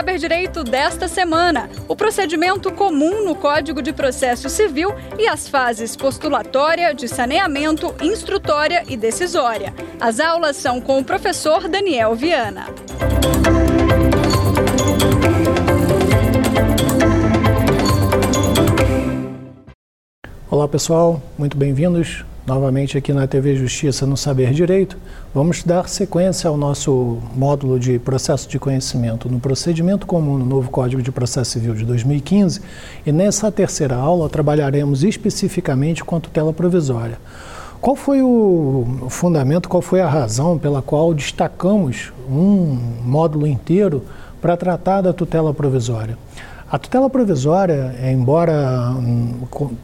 Saber Direito desta semana, o procedimento comum no Código de Processo Civil e as fases postulatória, de saneamento, instrutória e decisória. As aulas são com o professor Daniel Viana. Olá pessoal, muito bem-vindos novamente aqui na TV Justiça no Saber Direito. Vamos dar sequência ao nosso módulo de processo de conhecimento no procedimento comum no novo Código de Processo Civil de 2015 e nessa terceira aula trabalharemos especificamente com a tutela provisória. Qual foi o fundamento, qual foi a razão pela qual destacamos um módulo inteiro para tratar da tutela provisória? A tutela provisória, embora hum,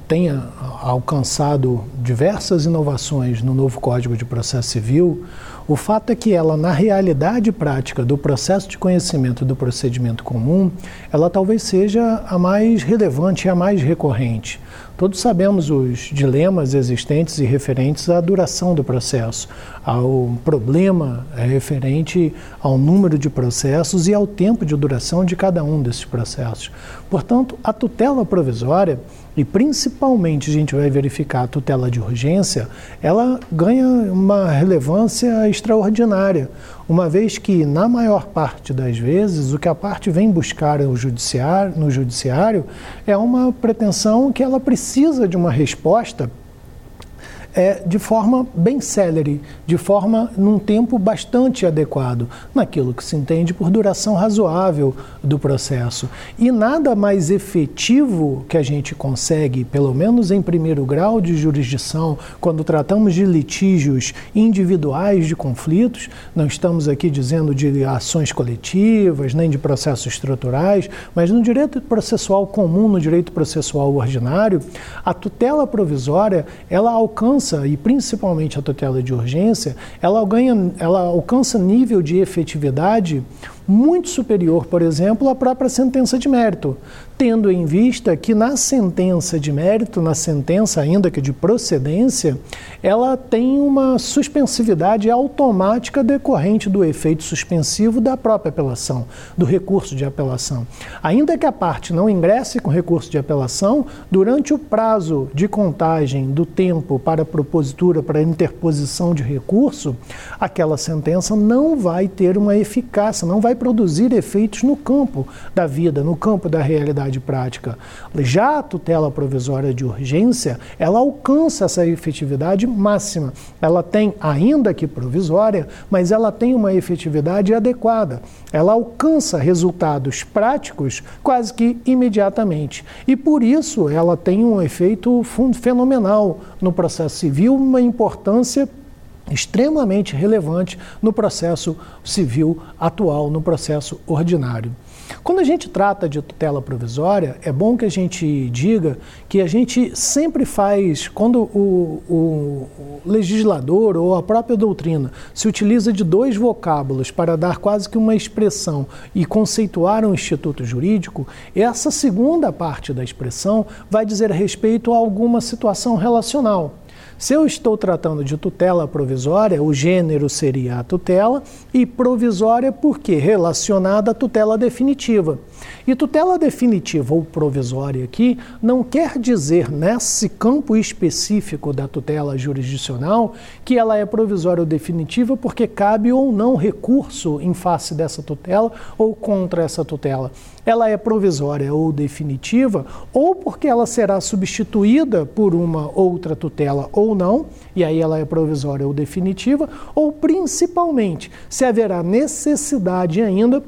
tenha alcançado diversas inovações no novo Código de Processo Civil, o fato é que ela, na realidade prática do processo de conhecimento do procedimento comum, ela talvez seja a mais relevante e a mais recorrente. Todos sabemos os dilemas existentes e referentes à duração do processo, ao problema referente ao número de processos e ao tempo de duração de cada um desses processos. Portanto, a tutela provisória e principalmente a gente vai verificar a tutela de urgência, ela ganha uma relevância extraordinária, uma vez que, na maior parte das vezes, o que a parte vem buscar no judiciário, no judiciário é uma pretensão que ela precisa de uma resposta é, de forma bem célere, de forma num tempo bastante adequado, naquilo que se entende por duração razoável do processo. E nada mais efetivo que a gente consegue, pelo menos em primeiro grau de jurisdição, quando tratamos de litígios individuais de conflitos, não estamos aqui dizendo de ações coletivas, nem de processos estruturais, mas no direito processual comum, no direito processual ordinário, a tutela provisória, ela alcança e principalmente a tutela de urgência, ela, ganha, ela alcança nível de efetividade muito superior, por exemplo, à própria sentença de mérito, tendo em vista que na sentença de mérito, na sentença ainda que de procedência, ela tem uma suspensividade automática decorrente do efeito suspensivo da própria apelação, do recurso de apelação. Ainda que a parte não ingresse com recurso de apelação, durante o prazo de contagem do tempo para propositura, para interposição de recurso, aquela sentença não vai ter uma eficácia, não vai produzir efeitos no campo da vida, no campo da realidade prática. Já a tutela provisória de urgência, ela alcança essa efetividade máxima. Ela tem, ainda que provisória, mas ela tem uma efetividade adequada. Ela alcança resultados práticos quase que imediatamente. E por isso ela tem um efeito fenomenal no processo civil, uma importância extremamente relevante no processo civil atual, no processo ordinário. Quando a gente trata de tutela provisória, é bom que a gente diga que a gente sempre faz, quando o, o, legislador ou a própria doutrina se utiliza de dois vocábulos para dar quase que uma expressão e conceituar um instituto jurídico, essa segunda parte da expressão vai dizer respeito a alguma situação relacional. Se eu estou tratando de tutela provisória, o gênero seria a tutela e provisória porque relacionada à tutela definitiva. E tutela definitiva ou provisória aqui não quer dizer nesse campo específico da tutela jurisdicional que ela é provisória ou definitiva porque cabe ou não recurso em face dessa tutela ou contra essa tutela ela é provisória ou definitiva, ou porque ela será substituída por uma outra tutela ou não, e aí ela é provisória ou definitiva, ou principalmente se haverá necessidade ainda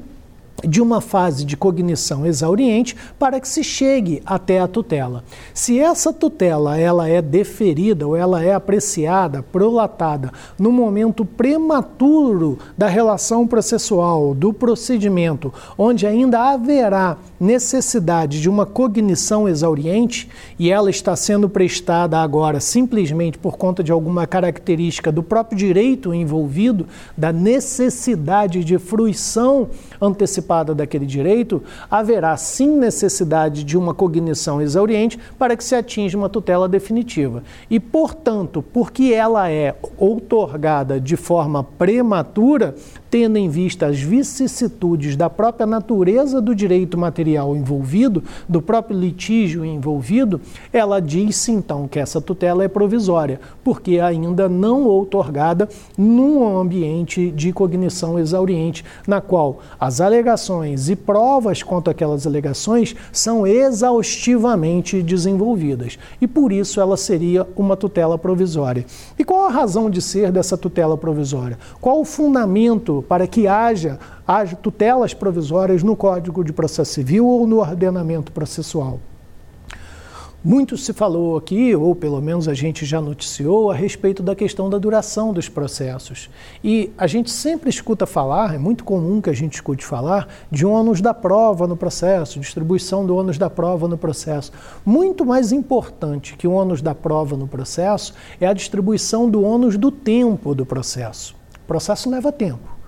de uma fase de cognição exauriente para que se chegue até a tutela. Se essa tutela ela é deferida ou ela é apreciada, prolatada no momento prematuro da relação processual, do procedimento, onde ainda haverá necessidade de uma cognição exauriente e ela está sendo prestada agora simplesmente por conta de alguma característica do próprio direito envolvido, da necessidade de fruição antecipada daquele direito, haverá sim necessidade de uma cognição exauriente para que se atinja uma tutela definitiva. E, portanto, porque ela é outorgada de forma prematura, tendo em vista as vicissitudes da própria natureza do direito material envolvido, do próprio litígio envolvido, ela diz então que essa tutela é provisória, porque ainda não outorgada num ambiente de cognição exauriente, na qual as alegações e provas quanto àquelas alegações são exaustivamente desenvolvidas. E por isso ela seria uma tutela provisória. E qual a razão de ser dessa tutela provisória? Qual o fundamento para que haja, haja tutelas provisórias no Código de Processo Civil ou no ordenamento processual? Muito se falou aqui, ou pelo menos a gente já noticiou, a respeito da questão da duração dos processos. E a gente sempre escuta falar, é muito comum que a gente escute falar, de ônus da prova no processo, distribuição do ônus da prova no processo. Muito mais importante que o ônus da prova no processo é a distribuição do ônus do tempo do processo. O processo leva tempo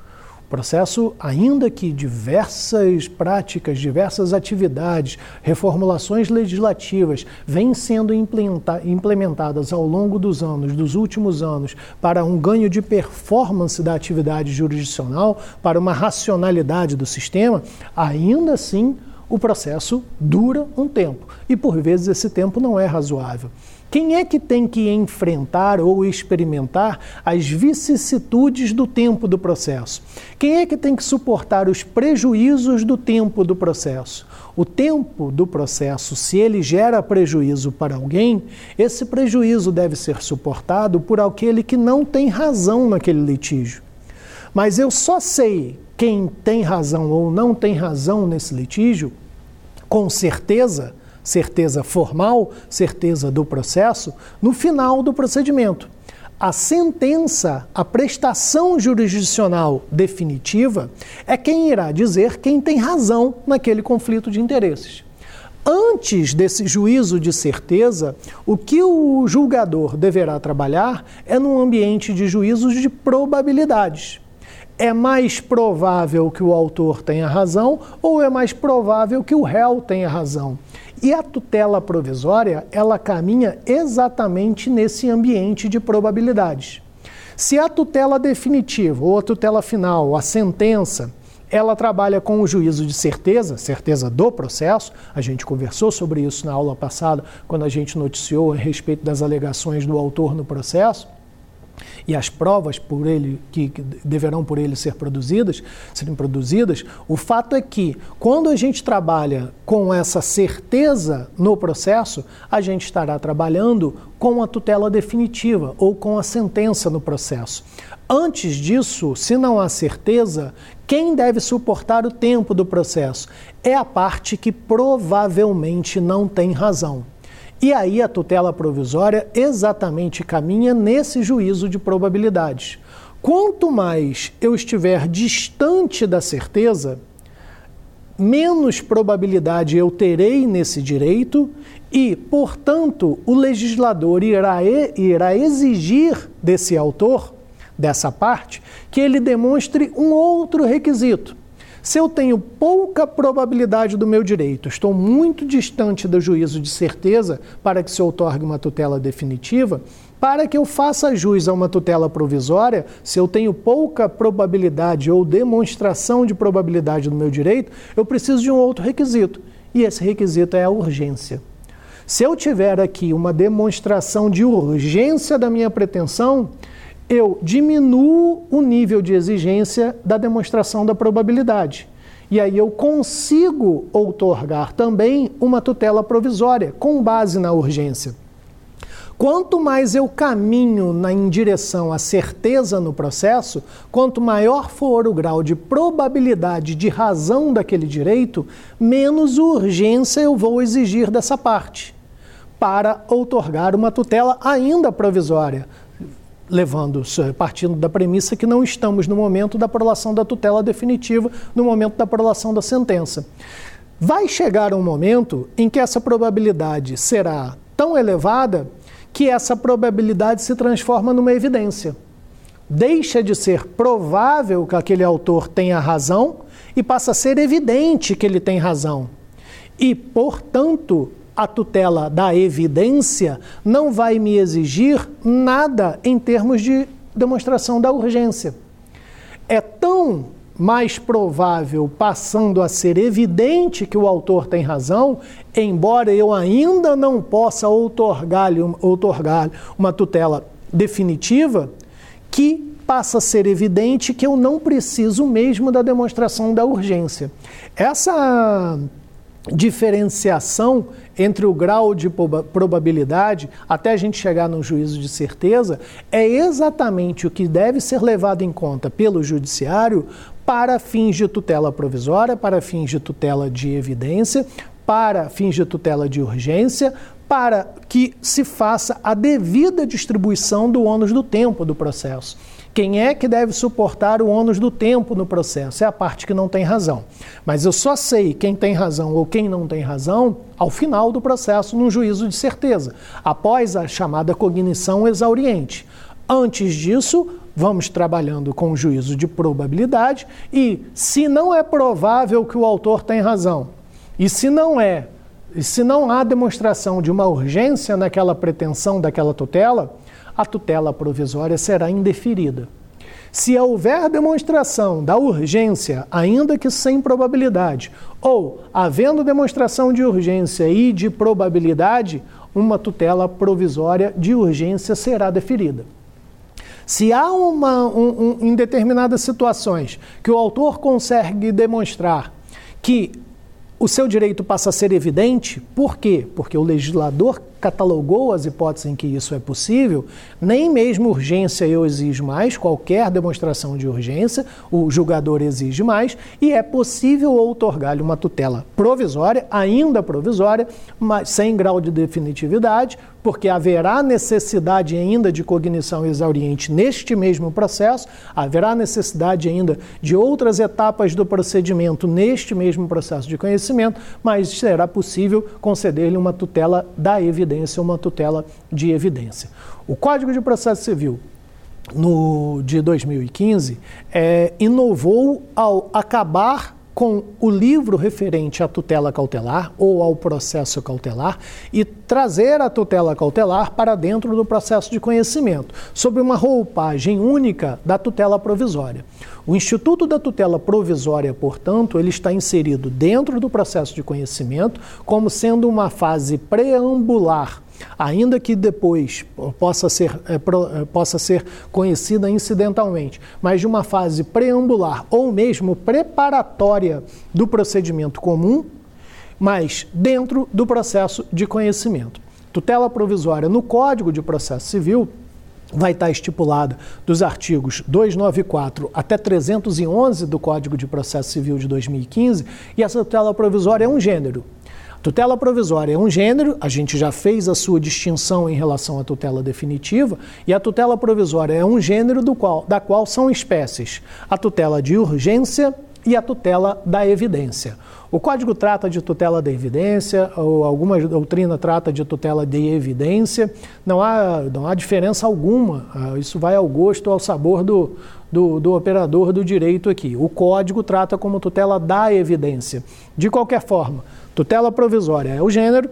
processo, ainda que diversas práticas, diversas atividades, reformulações legislativas vêm sendo implementadas ao longo dos anos, dos últimos anos, para um ganho de performance da atividade jurisdicional, para uma racionalidade do sistema, ainda assim o processo dura um tempo. E por vezes esse tempo não é razoável. Quem é que tem que enfrentar ou experimentar as vicissitudes do tempo do processo? Quem é que tem que suportar os prejuízos do tempo do processo? O tempo do processo, se ele gera prejuízo para alguém, esse prejuízo deve ser suportado por aquele que não tem razão naquele litígio. Mas eu só sei quem tem razão ou não tem razão nesse litígio, com certeza, certeza formal, certeza do processo, no final do procedimento. A sentença, a prestação jurisdicional definitiva, é quem irá dizer quem tem razão naquele conflito de interesses. Antes desse juízo de certeza, o que o julgador deverá trabalhar é num ambiente de juízos de probabilidades é mais provável que o autor tenha razão ou é mais provável que o réu tenha razão. E a tutela provisória, ela caminha exatamente nesse ambiente de probabilidades. Se a tutela definitiva ou a tutela final, a sentença, ela trabalha com o juízo de certeza, certeza do processo. A gente conversou sobre isso na aula passada, quando a gente noticiou a respeito das alegações do autor no processo e as provas por ele que deverão por ele ser produzidas, serem produzidas, o fato é que quando a gente trabalha com essa certeza no processo, a gente estará trabalhando com a tutela definitiva ou com a sentença no processo. Antes disso, se não há certeza, quem deve suportar o tempo do processo é a parte que provavelmente não tem razão. E aí a tutela provisória exatamente caminha nesse juízo de probabilidades. Quanto mais eu estiver distante da certeza, menos probabilidade eu terei nesse direito e, portanto, o legislador irá, irá exigir desse autor, dessa parte, que ele demonstre um outro requisito. Se eu tenho pouca probabilidade do meu direito, estou muito distante do juízo de certeza para que se outorgue uma tutela definitiva, para que eu faça jus a uma tutela provisória, se eu tenho pouca probabilidade ou demonstração de probabilidade do meu direito, eu preciso de um outro requisito. E esse requisito é a urgência. Se eu tiver aqui uma demonstração de urgência da minha pretensão, eu diminuo o nível de exigência da demonstração da probabilidade. E aí eu consigo outorgar também uma tutela provisória com base na urgência. Quanto mais eu caminho na, em direção à certeza no processo, quanto maior for o grau de probabilidade de razão daquele direito, menos urgência eu vou exigir dessa parte para outorgar uma tutela ainda provisória, levando, partindo da premissa que não estamos no momento da prolação da tutela definitiva, no momento da prolação da sentença. Vai chegar um momento em que essa probabilidade será tão elevada que essa probabilidade se transforma numa evidência. Deixa de ser provável que aquele autor tenha razão e passa a ser evidente que ele tem razão. E, portanto, a tutela da evidência não vai me exigir nada em termos de demonstração da urgência. é tão mais provável, passando a ser evidente que o autor tem razão, embora eu ainda não possa outorgar-lhe outorgar uma tutela definitiva, que passa a ser evidente que eu não preciso mesmo da demonstração da urgência. Essa diferenciação entre o grau de probabilidade até a gente chegar no juízo de certeza é exatamente o que deve ser levado em conta pelo judiciário para fins de tutela provisória, para fins de tutela de evidência, para fins de tutela de urgência, para que se faça a devida distribuição do ônus do tempo do processo. Quem é que deve suportar o ônus do tempo no processo? É a parte que não tem razão. Mas eu só sei quem tem razão ou quem não tem razão ao final do processo, num juízo de certeza, após a chamada cognição exauriente. Antes disso, vamos trabalhando com o juízo de probabilidade e, se não é provável que o autor tem razão, e se não é, se não há demonstração de uma urgência naquela pretensão daquela tutela, a tutela provisória será indeferida. Se houver demonstração da urgência, ainda que sem probabilidade, ou havendo demonstração de urgência e de probabilidade, uma tutela provisória de urgência será deferida. Se há uma, um, um, em determinadas situações que o autor consegue demonstrar que o seu direito passa a ser evidente, por quê? Porque o legislador catalogou as hipóteses em que isso é possível, nem mesmo urgência eu exijo mais, qualquer demonstração de urgência, o julgador exige mais, e é possível outorgar-lhe uma tutela provisória, ainda provisória, mas sem grau de definitividade, porque haverá necessidade ainda de cognição exauriente neste mesmo processo, haverá necessidade ainda de outras etapas do procedimento neste mesmo processo de conhecimento, mas será possível conceder-lhe uma tutela da evidência, uma tutela de evidência. O Código de Processo Civil no de 2015 é, inovou ao acabar com o livro referente à tutela cautelar ou ao processo cautelar e trazer a tutela cautelar para dentro do processo de conhecimento, sob uma roupagem única da tutela provisória. O Instituto da Tutela Provisória, portanto, ele está inserido dentro do processo de conhecimento como sendo uma fase preambular ainda que depois possa ser, é, pro, é, possa ser conhecida incidentalmente, mas de uma fase preambular ou mesmo preparatória do procedimento comum, mas dentro do processo de conhecimento. Tutela provisória no Código de Processo Civil vai estar estipulada dos artigos 294 até 311 do Código de Processo Civil de 2015, e essa tutela provisória é um gênero. Tutela provisória é um gênero, a gente já fez a sua distinção em relação à tutela definitiva, e a tutela provisória é um gênero do qual, da qual são espécies a tutela de urgência e a tutela da evidência. O código trata de tutela da evidência, ou alguma doutrina trata de tutela de evidência, não há, não há diferença alguma, ah, isso vai ao gosto, ao sabor do, do, do operador do direito aqui. O código trata como tutela da evidência. De qualquer forma, Tutela provisória é o gênero,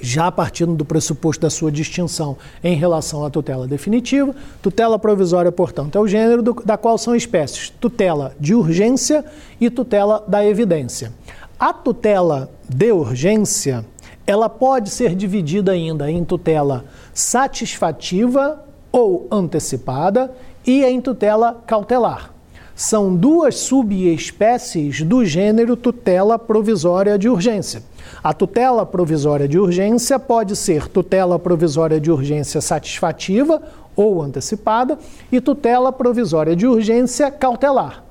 já partindo do pressuposto da sua distinção em relação à tutela definitiva. Tutela provisória, portanto, é o gênero do, da qual são espécies tutela de urgência e tutela da evidência. A tutela de urgência, ela pode ser dividida ainda em tutela satisfativa ou antecipada e em tutela cautelar são duas subespécies do gênero tutela provisória de urgência. A tutela provisória de urgência pode ser tutela provisória de urgência satisfativa ou antecipada e tutela provisória de urgência cautelar.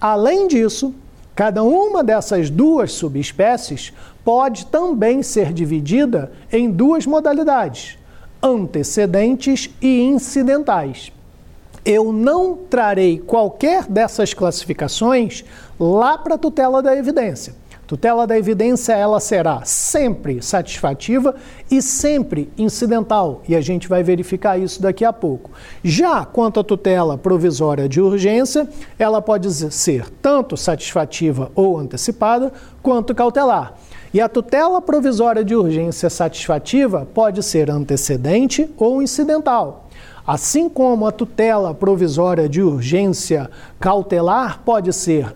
Além disso, cada uma dessas duas subespécies pode também ser dividida em duas modalidades: antecedentes e incidentais eu não trarei qualquer dessas classificações lá para a tutela da evidência. Tutela da evidência ela será sempre satisfativa e sempre incidental, e a gente vai verificar isso daqui a pouco. Já quanto à tutela provisória de urgência, ela pode ser tanto satisfativa ou antecipada, quanto cautelar. E a tutela provisória de urgência satisfativa pode ser antecedente ou incidental. Assim como a tutela provisória de urgência cautelar pode ser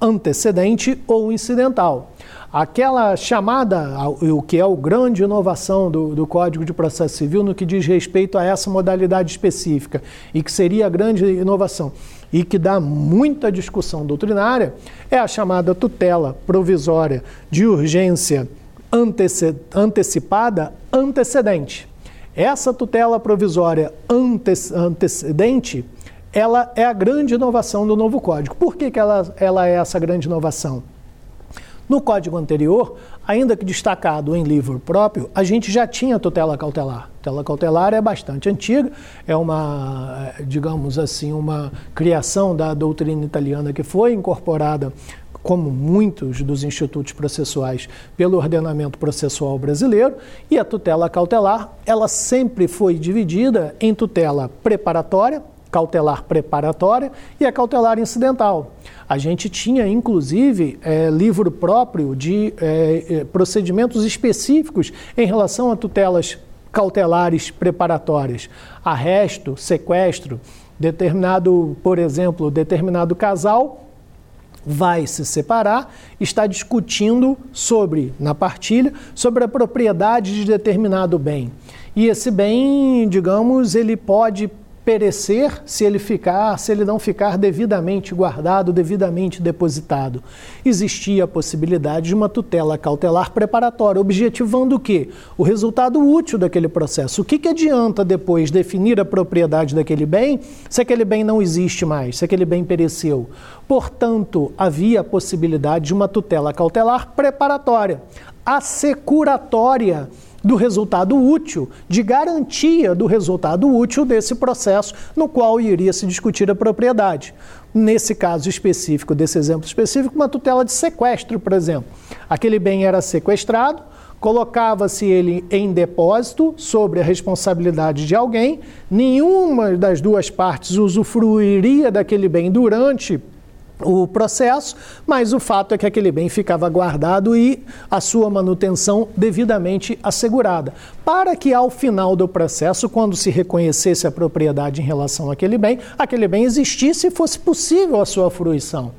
antecedente ou incidental. Aquela chamada, o que é o grande inovação do, do, Código de Processo Civil no que diz respeito a essa modalidade específica e que seria a grande inovação e que dá muita discussão doutrinária, é a chamada tutela provisória de urgência antecipada antecedente. Essa tutela provisória ante antecedente, ela é a grande inovação do novo Código. Por que, que ela, ela é essa grande inovação? No código anterior, ainda que destacado em livro próprio, a gente já tinha tutela cautelar. Tutela cautelar é bastante antiga, é uma, digamos assim, uma criação da doutrina italiana que foi incorporada como muitos dos institutos processuais, pelo ordenamento processual brasileiro, e a tutela cautelar, ela sempre foi dividida em tutela preparatória, cautelar preparatória e a cautelar incidental. A gente tinha, inclusive, é, livro próprio de é, é, procedimentos específicos em relação a tutelas cautelares preparatórias, arresto, sequestro, determinado, por exemplo, determinado casal vai se separar, está discutindo sobre, na partilha, sobre a propriedade de determinado bem. E esse bem, digamos, ele pode perecer se ele ficar, se ele não ficar devidamente guardado, devidamente depositado. Existia a possibilidade de uma tutela cautelar preparatória, objetivando o quê? O resultado útil daquele processo. O que, que adianta depois definir a propriedade daquele bem se aquele bem não existe mais, se aquele bem pereceu? Portanto, havia a possibilidade de uma tutela cautelar preparatória, assecuratória do resultado útil, de garantia do resultado útil desse processo no qual iria se discutir a propriedade. Nesse caso específico, desse exemplo específico, uma tutela de sequestro, por exemplo. Aquele bem era sequestrado, colocava-se ele em depósito sobre a responsabilidade de alguém, nenhuma das duas partes usufruiria daquele bem durante o processo, mas o fato é que aquele bem ficava guardado e a sua manutenção devidamente assegurada, para que ao final do processo, quando se reconhecesse a propriedade em relação àquele bem, aquele bem existisse e fosse possível a sua fruição.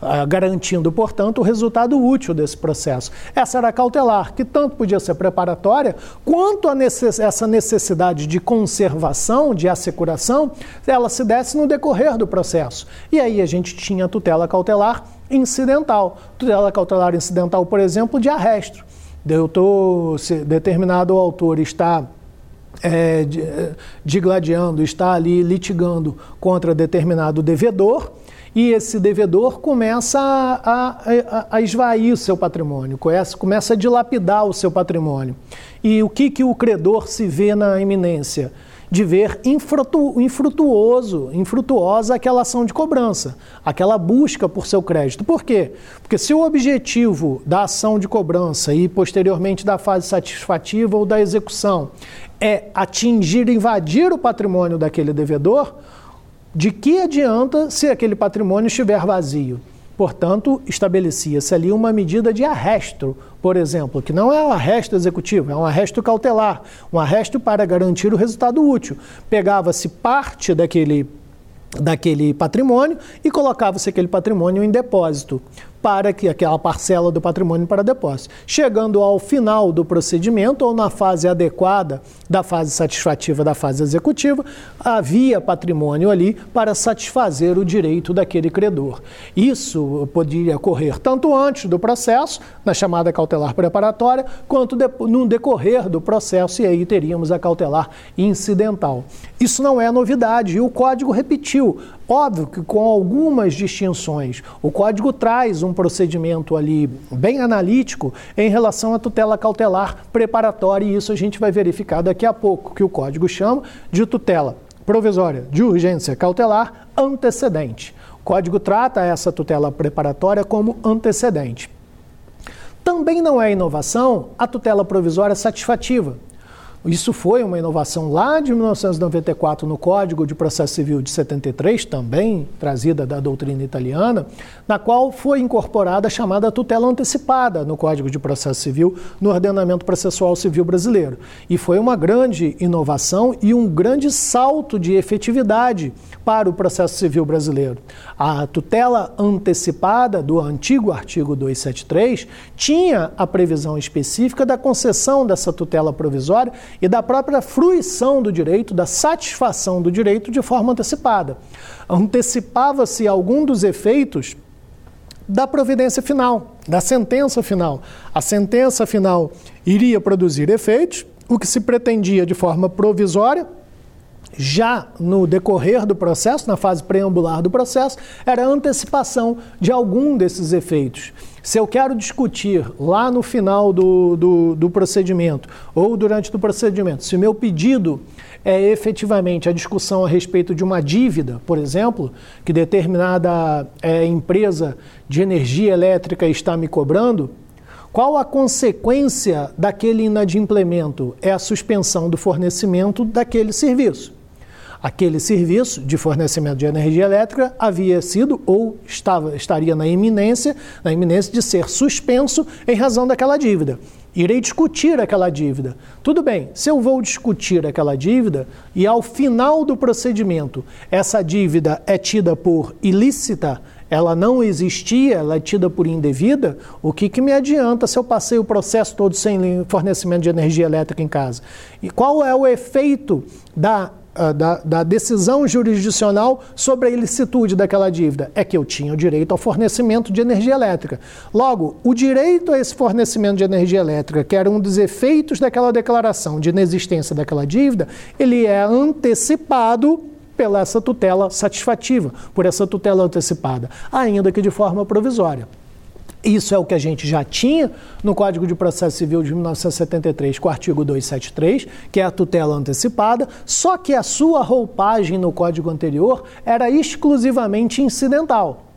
Ah, garantindo, portanto, o resultado útil desse processo. Essa era a cautelar, que tanto podia ser preparatória, quanto necess essa necessidade de conservação, de assecuração, ela se desse no decorrer do processo. E aí a gente tinha tutela cautelar incidental. Tutela cautelar incidental, por exemplo, de arresto. Eu tô, se determinado autor está é, digladiando, está ali litigando contra determinado devedor, e esse devedor começa a, a, a esvair o seu patrimônio, começa, a dilapidar o seu patrimônio. E o que, que o credor se vê na iminência? De ver infrutu, infrutuoso, infrutuosa aquela ação de cobrança, aquela busca por seu crédito. Por quê? Porque se o objetivo da ação de cobrança e posteriormente da fase satisfativa ou da execução é atingir, invadir o patrimônio daquele devedor, de que adianta se aquele patrimônio estiver vazio? Portanto, estabelecia-se ali uma medida de arresto, por exemplo, que não é um arresto executivo, é um arresto cautelar, um arresto para garantir o resultado útil. Pegava-se parte daquele, daquele patrimônio e colocava-se aquele patrimônio em depósito para que aquela parcela do patrimônio para depósito. Chegando ao final do procedimento ou na fase adequada da fase satisfativa da fase executiva, havia patrimônio ali para satisfazer o direito daquele credor. Isso poderia ocorrer tanto antes do processo, na chamada cautelar preparatória, quanto no decorrer do processo, e aí teríamos a cautelar incidental. Isso não é novidade e o código repetiu Óbvio que com algumas distinções. O código traz um procedimento ali bem analítico em relação à tutela cautelar preparatória, e isso a gente vai verificar daqui a pouco, que o código chama de tutela provisória de urgência cautelar antecedente. O código trata essa tutela preparatória como antecedente. Também não é inovação a tutela provisória satisfativa. Isso foi uma inovação lá de 1994 no Código de Processo Civil de 73, também trazida da doutrina italiana, na qual foi incorporada a chamada tutela antecipada no Código de Processo Civil no ordenamento processual civil brasileiro. E foi uma grande inovação e um grande salto de efetividade para o processo civil brasileiro. A tutela antecipada do antigo artigo 273 tinha a previsão específica da concessão dessa tutela provisória e da própria fruição do direito, da satisfação do direito de forma antecipada. Antecipava-se algum dos efeitos da providência final, da sentença final. A sentença final iria produzir efeitos, o que se pretendia de forma provisória já no decorrer do processo, na fase preambular do processo, era a antecipação de algum desses efeitos. Se eu quero discutir lá no final do, do, do procedimento ou durante o procedimento, se meu pedido é efetivamente a discussão a respeito de uma dívida, por exemplo, que determinada é, empresa de energia elétrica está me cobrando, qual a consequência daquele inadimplemento? É a suspensão do fornecimento daquele serviço aquele serviço de fornecimento de energia elétrica havia sido ou estava, estaria na iminência, na iminência de ser suspenso em razão daquela dívida. Irei discutir aquela dívida. Tudo bem, se eu vou discutir aquela dívida e ao final do procedimento essa dívida é tida por ilícita, ela não existia, ela é tida por indevida, o que, que me adianta se eu passei o processo todo sem fornecimento de energia elétrica em casa? E qual é o efeito da da, da, decisão jurisdicional sobre a ilicitude daquela dívida? É que eu tinha o direito ao fornecimento de energia elétrica. Logo, o direito a esse fornecimento de energia elétrica, que era um dos efeitos daquela declaração de inexistência daquela dívida, ele é antecipado pela essa tutela satisfativa, por essa tutela antecipada, ainda que de forma provisória. Isso é o que a gente já tinha no Código de Processo Civil de 1973, com o artigo 273, que é a tutela antecipada, só que a sua roupagem no código anterior era exclusivamente incidental.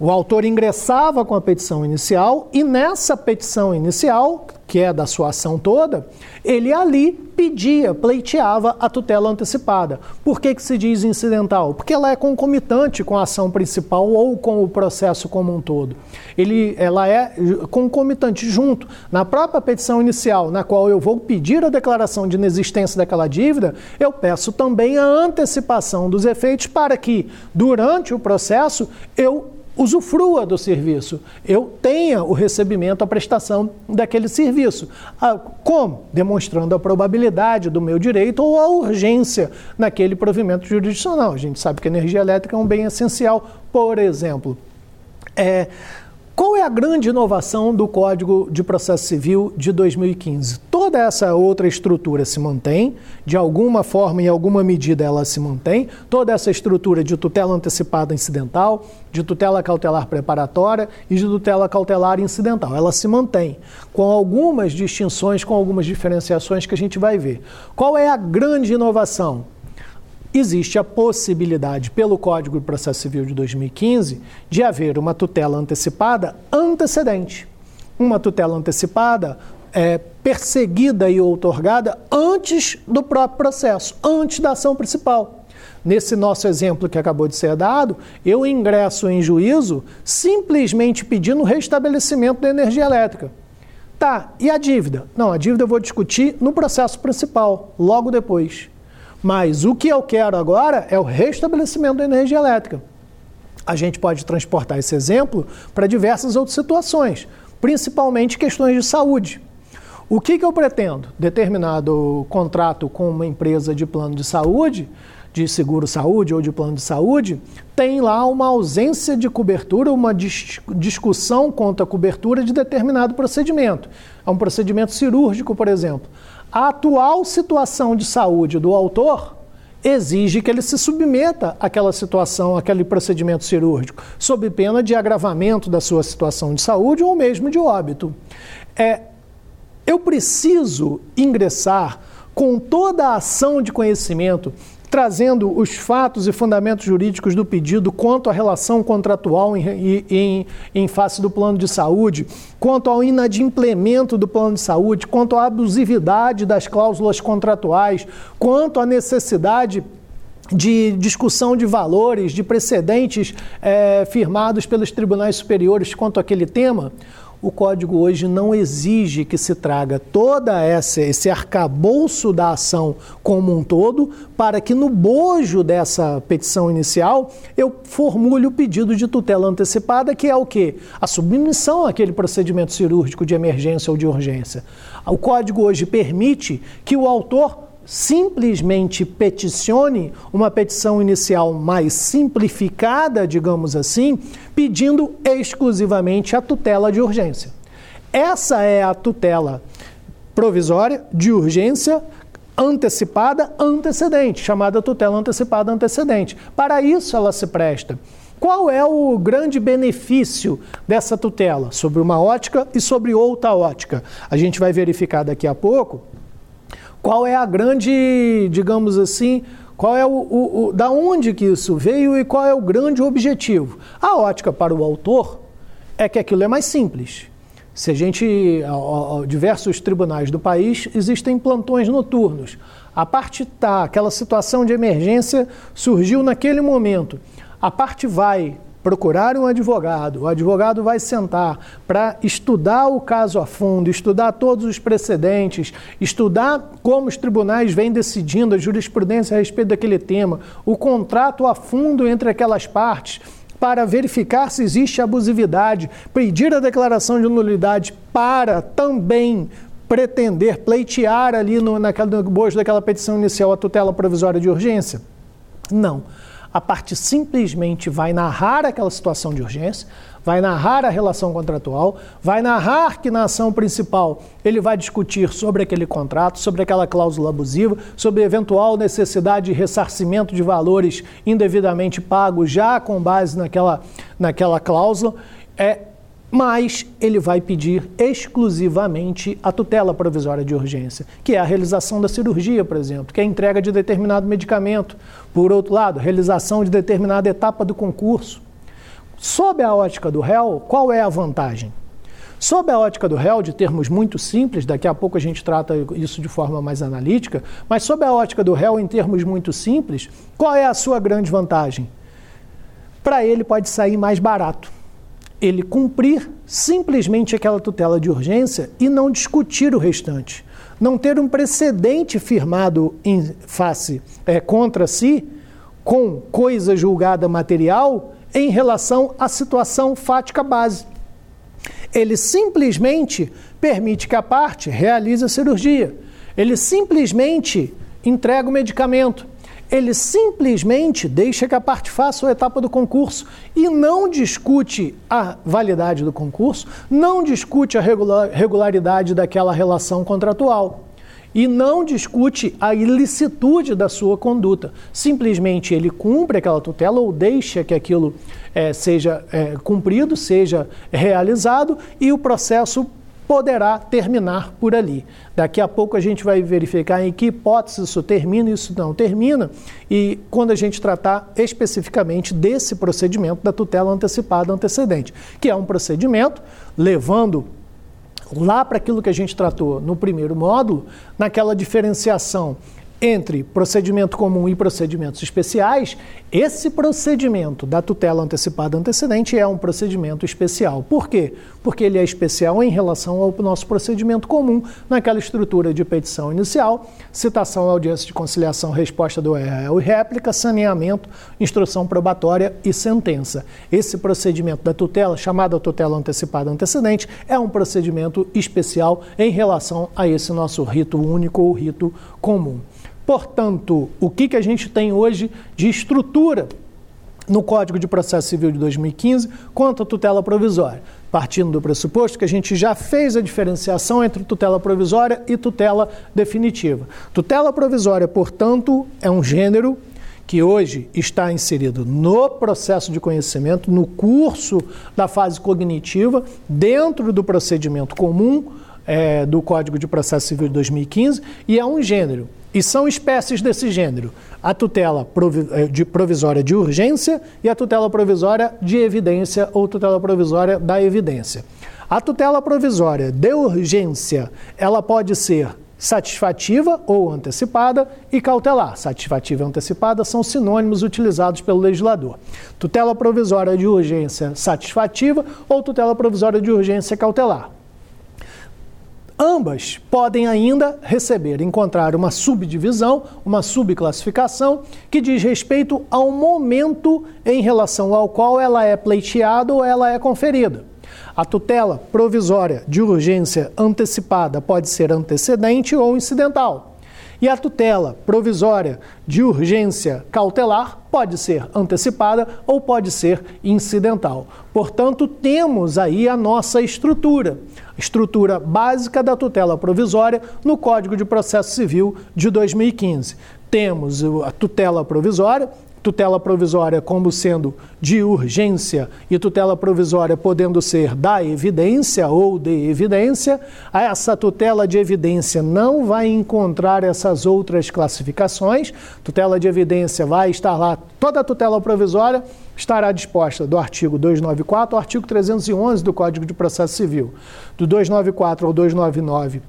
O autor ingressava com a petição inicial e nessa petição inicial, que é da sua ação toda, ele ali pedia, pleiteava a tutela antecipada. Por que, que se diz incidental? Porque ela é concomitante com a ação principal ou com o processo como um todo. Ele, ela é concomitante junto. Na própria petição inicial, na qual eu vou pedir a declaração de inexistência daquela dívida, eu peço também a antecipação dos efeitos para que, durante o processo, eu usufrua do serviço, eu tenha o recebimento, a prestação daquele serviço. Ah, como? Demonstrando a probabilidade do meu direito ou a urgência naquele provimento jurisdicional. A gente sabe que a energia elétrica é um bem essencial, por exemplo. É, qual é a grande inovação do Código de Processo Civil de 2015? Toda essa outra estrutura se mantém, de alguma forma, em alguma medida, ela se mantém. Toda essa estrutura de tutela antecipada incidental, de tutela cautelar preparatória e de tutela cautelar incidental, ela se mantém, com algumas distinções, com algumas diferenciações que a gente vai ver. Qual é a grande inovação? Existe a possibilidade, pelo Código de Processo Civil de 2015, de haver uma tutela antecipada antecedente. Uma tutela antecipada é, perseguida e outorgada antes do próprio processo, antes da ação principal. Nesse nosso exemplo que acabou de ser dado, eu ingresso em juízo simplesmente pedindo o restabelecimento da energia elétrica. Tá, e a dívida? Não, a dívida eu vou discutir no processo principal, logo depois. Mas o que eu quero agora é o restabelecimento da energia elétrica. A gente pode transportar esse exemplo para diversas outras situações, principalmente questões de saúde. O que, que eu pretendo? Determinado contrato com uma empresa de plano de saúde, de seguro-saúde ou de plano de saúde, tem lá uma ausência de cobertura, uma dis discussão contra a cobertura de determinado procedimento. É um procedimento cirúrgico, por exemplo. A atual situação de saúde do autor exige que ele se submeta àquela situação, àquele procedimento cirúrgico, sob pena de agravamento da sua situação de saúde ou mesmo de óbito. É, eu preciso ingressar com toda a ação de conhecimento trazendo os fatos e fundamentos jurídicos do pedido quanto à relação contratual em, em, em face do plano de saúde, quanto ao inadimplemento do plano de saúde, quanto à abusividade das cláusulas contratuais, quanto à necessidade de discussão de valores, de precedentes é, firmados pelos tribunais superiores quanto àquele tema, o código hoje não exige que se traga toda essa esse arcabouço da ação como um todo, para que no bojo dessa petição inicial eu formule o pedido de tutela antecipada, que é o quê? A submissão àquele procedimento cirúrgico de emergência ou de urgência. O código hoje permite que o autor simplesmente peticione uma petição inicial mais simplificada, digamos assim, pedindo exclusivamente a tutela de urgência. Essa é a tutela provisória de urgência antecipada antecedente, chamada tutela antecipada antecedente. Para isso ela se presta. Qual é o grande benefício dessa tutela? Sobre uma ótica e sobre outra ótica. A gente vai verificar daqui a pouco qual é a grande, digamos assim, qual é o, o, o, da onde que isso veio e qual é o grande objetivo? A ótica para o autor é que aquilo é mais simples. Se a gente, diversos tribunais do país existem plantões noturnos. A parte tá, aquela situação de emergência surgiu naquele momento. A parte vai procurar um advogado, o advogado vai sentar para estudar o caso a fundo, estudar todos os precedentes, estudar como os tribunais vêm decidindo a jurisprudência a respeito daquele tema, o contrato a fundo entre aquelas partes para verificar se existe abusividade, pedir a declaração de nulidade para também pretender pleitear ali no, naquela, no bojo daquela petição inicial a tutela provisória de urgência? Não a parte simplesmente vai narrar aquela situação de urgência, vai narrar a relação contratual, vai narrar que na ação principal ele vai discutir sobre aquele contrato, sobre aquela cláusula abusiva, sobre eventual necessidade de ressarcimento de valores indevidamente pagos já com base naquela, naquela cláusula. É, mas ele vai pedir exclusivamente a tutela provisória de urgência, que é a realização da cirurgia, por exemplo, que é a entrega de determinado medicamento. Por outro lado, realização de determinada etapa do concurso. Sob a ótica do réu, qual é a vantagem? Sob a ótica do réu, de termos muito simples, daqui a pouco a gente trata isso de forma mais analítica, mas sob a ótica do réu, em termos muito simples, qual é a sua grande vantagem? Para ele pode sair mais barato ele cumprir simplesmente aquela tutela de urgência e não discutir o restante. Não ter um precedente firmado em face é, contra si com coisa julgada material em relação à situação fática base. Ele simplesmente permite que a parte realize a cirurgia. Ele simplesmente entrega o medicamento ele simplesmente deixa que a parte faça a etapa do concurso e não discute a validade do concurso, não discute a regularidade daquela relação contratual e não discute a ilicitude da sua conduta. Simplesmente ele cumpre aquela tutela ou deixa que aquilo é, seja é, cumprido, seja realizado e o processo poderá terminar por ali. Daqui a pouco a gente vai verificar em que hipótese isso termina e isso não termina, e quando a gente tratar especificamente desse procedimento da tutela antecipada antecedente, que é um procedimento levando lá para aquilo que a gente tratou no primeiro módulo, naquela diferenciação entre procedimento comum e procedimentos especiais, esse procedimento da tutela antecipada antecedente é um procedimento especial. Por quê? Porque ele é especial em relação ao nosso procedimento comum, naquela estrutura de petição inicial, citação, audiência de conciliação, resposta do réu e réplica, saneamento, instrução probatória e sentença. Esse procedimento da tutela, chamada tutela antecipada antecedente, é um procedimento especial em relação a esse nosso rito único ou rito comum. Portanto, o que, que a gente tem hoje de estrutura no Código de Processo Civil de 2015 quanto à tutela provisória? Partindo do pressuposto que a gente já fez a diferenciação entre tutela provisória e tutela definitiva. Tutela provisória, portanto, é um gênero que hoje está inserido no processo de conhecimento, no curso da fase cognitiva, dentro do procedimento comum é, do Código de Processo Civil de 2015, e é um gênero E são espécies desse gênero: a tutela eh, provisória de urgência e a tutela provisória de evidência ou tutela provisória da evidência. A tutela provisória de urgência, ela pode ser satisfativa ou antecipada e cautelar. Satisfativa e antecipada são sinônimos utilizados pelo legislador. Tutela provisória de urgência satisfativa ou tutela provisória de urgência cautelar. Ambas podem ainda receber, encontrar uma subdivisão, uma subclassificação, que diz respeito ao momento em relação ao qual ela é pleiteada ou ela é conferida. A tutela provisória de urgência antecipada pode ser antecedente ou incidental. E a tutela provisória de urgência cautelar pode ser antecipada ou pode ser incidental. Portanto, temos aí a nossa estrutura, estrutura básica da tutela provisória no Código de Processo Civil de 2015. Temos a tutela provisória, tutela provisória como sendo de urgência e tutela provisória podendo ser da evidência ou de evidência, essa tutela de evidência não vai encontrar essas outras classificações. Tutela de evidência vai estar lá, toda a tutela provisória estará disposta do artigo 294 ao artigo 311 do Código de Processo Civil. Do 294 ao 299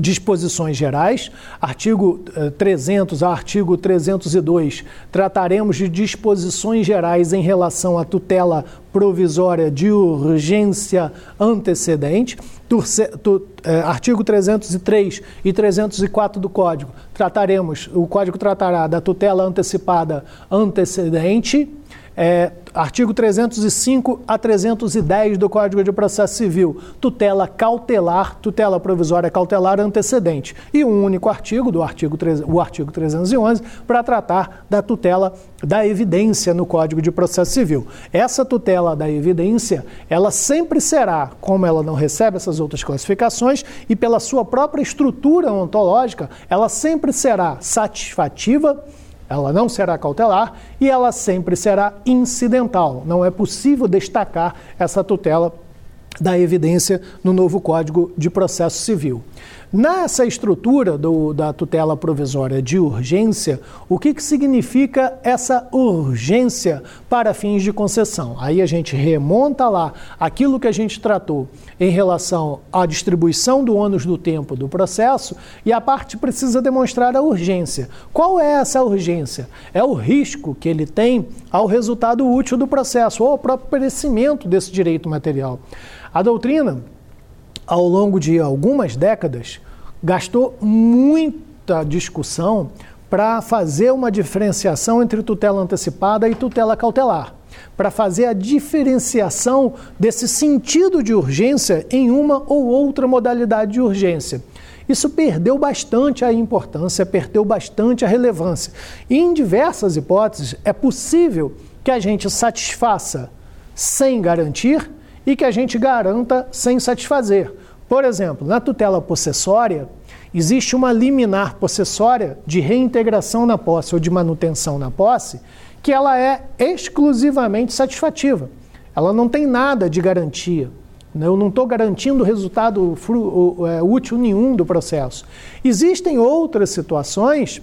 disposições gerais, artigo 300 eh, a artigo 302, trataremos de disposições gerais em relação à tutela provisória de urgência antecedente. Eh, artigo 303 e 304 do Código, trataremos, o Código tratará da tutela antecipada antecedente é, artigo 305 a 310 do Código de Processo Civil, tutela cautelar, tutela provisória cautelar antecedente. E um único artigo, do artigo, o artigo 311, para tratar da tutela da evidência no Código de Processo Civil. Essa tutela da evidência, ela sempre será, como ela não recebe essas outras classificações, e pela sua própria estrutura ontológica, ela sempre será satisfativa ela não será cautelar e ela sempre será incidental. Não é possível destacar essa tutela da evidência no novo Código de Processo Civil. Nessa estrutura do, da tutela provisória de urgência, o que, que significa essa urgência para fins de concessão? Aí a gente remonta lá aquilo que a gente tratou em relação à distribuição do ônus do tempo do processo e a parte precisa demonstrar a urgência. Qual é essa urgência? É o risco que ele tem ao resultado útil do processo ou ao próprio perecimento desse direito material. A doutrina ao longo de algumas décadas, gastou muita discussão para fazer uma diferenciação entre tutela antecipada e tutela cautelar, para fazer a diferenciação desse sentido de urgência em uma ou outra modalidade de urgência. Isso perdeu bastante a importância, perdeu bastante a relevância. E em diversas hipóteses, é possível que a gente satisfaça sem garantir e que a gente garanta sem satisfazer. Por exemplo, na tutela possessória, existe uma liminar possessória de reintegração na posse ou de manutenção na posse, que ela é exclusivamente satisfativa. Ela não tem nada de garantia. Eu não estou garantindo resultado é, útil nenhum do processo. Existem outras situações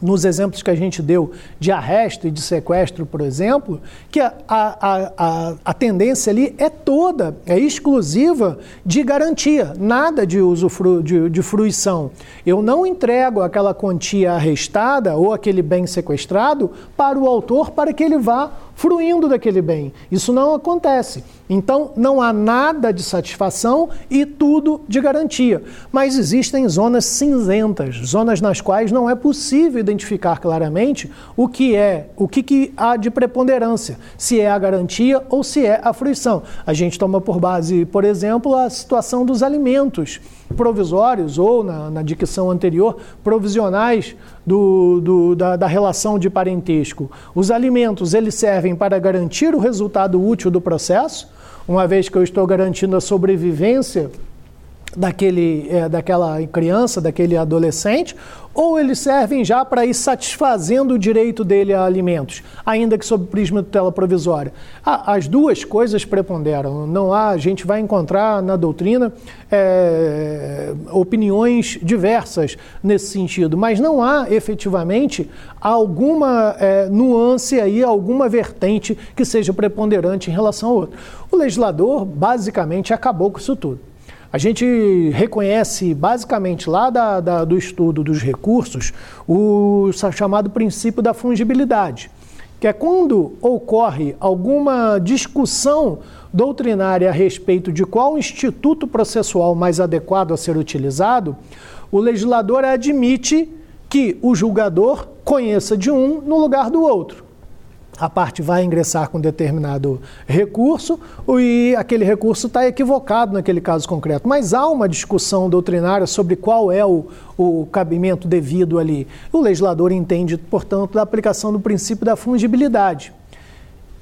nos exemplos que a gente deu de arresto e de sequestro, por exemplo, que a, a, a, a, tendência ali é toda, é exclusiva de garantia, nada de usufru, de, de fruição. Eu não entrego aquela quantia arrestada ou aquele bem sequestrado para o autor para que ele vá fruindo daquele bem. Isso não acontece. Então, não há nada de satisfação e tudo de garantia. Mas existem zonas cinzentas, zonas nas quais não é possível identificar claramente o que é, o que, que há de preponderância, se é a garantia ou se é a fruição. A gente toma por base, por exemplo, a situação dos alimentos provisórios ou, na, na dicção anterior, provisionais do, do, da, da relação de parentesco. Os alimentos, eles servem para garantir o resultado útil do processo, uma vez que eu estou garantindo a sobrevivência daquele, é, daquela criança, daquele adolescente, ou eles servem já para ir satisfazendo o direito dele a alimentos, ainda que sob o prisma de tutela provisória. as duas coisas preponderam. Não há, a gente vai encontrar na doutrina é, opiniões diversas nesse sentido, mas não há efetivamente alguma é, nuance aí, alguma vertente que seja preponderante em relação ao outro. O legislador basicamente acabou com isso tudo. A gente reconhece basicamente lá da, da, do estudo dos recursos o chamado princípio da fungibilidade, que é quando ocorre alguma discussão doutrinária a respeito de qual instituto processual mais adequado a ser utilizado, o legislador admite que o julgador conheça de um no lugar do outro a parte vai ingressar com determinado recurso e aquele recurso está equivocado naquele caso concreto. Mas há uma discussão doutrinária sobre qual é o, o cabimento devido ali. O legislador entende, portanto, da aplicação do princípio da fungibilidade.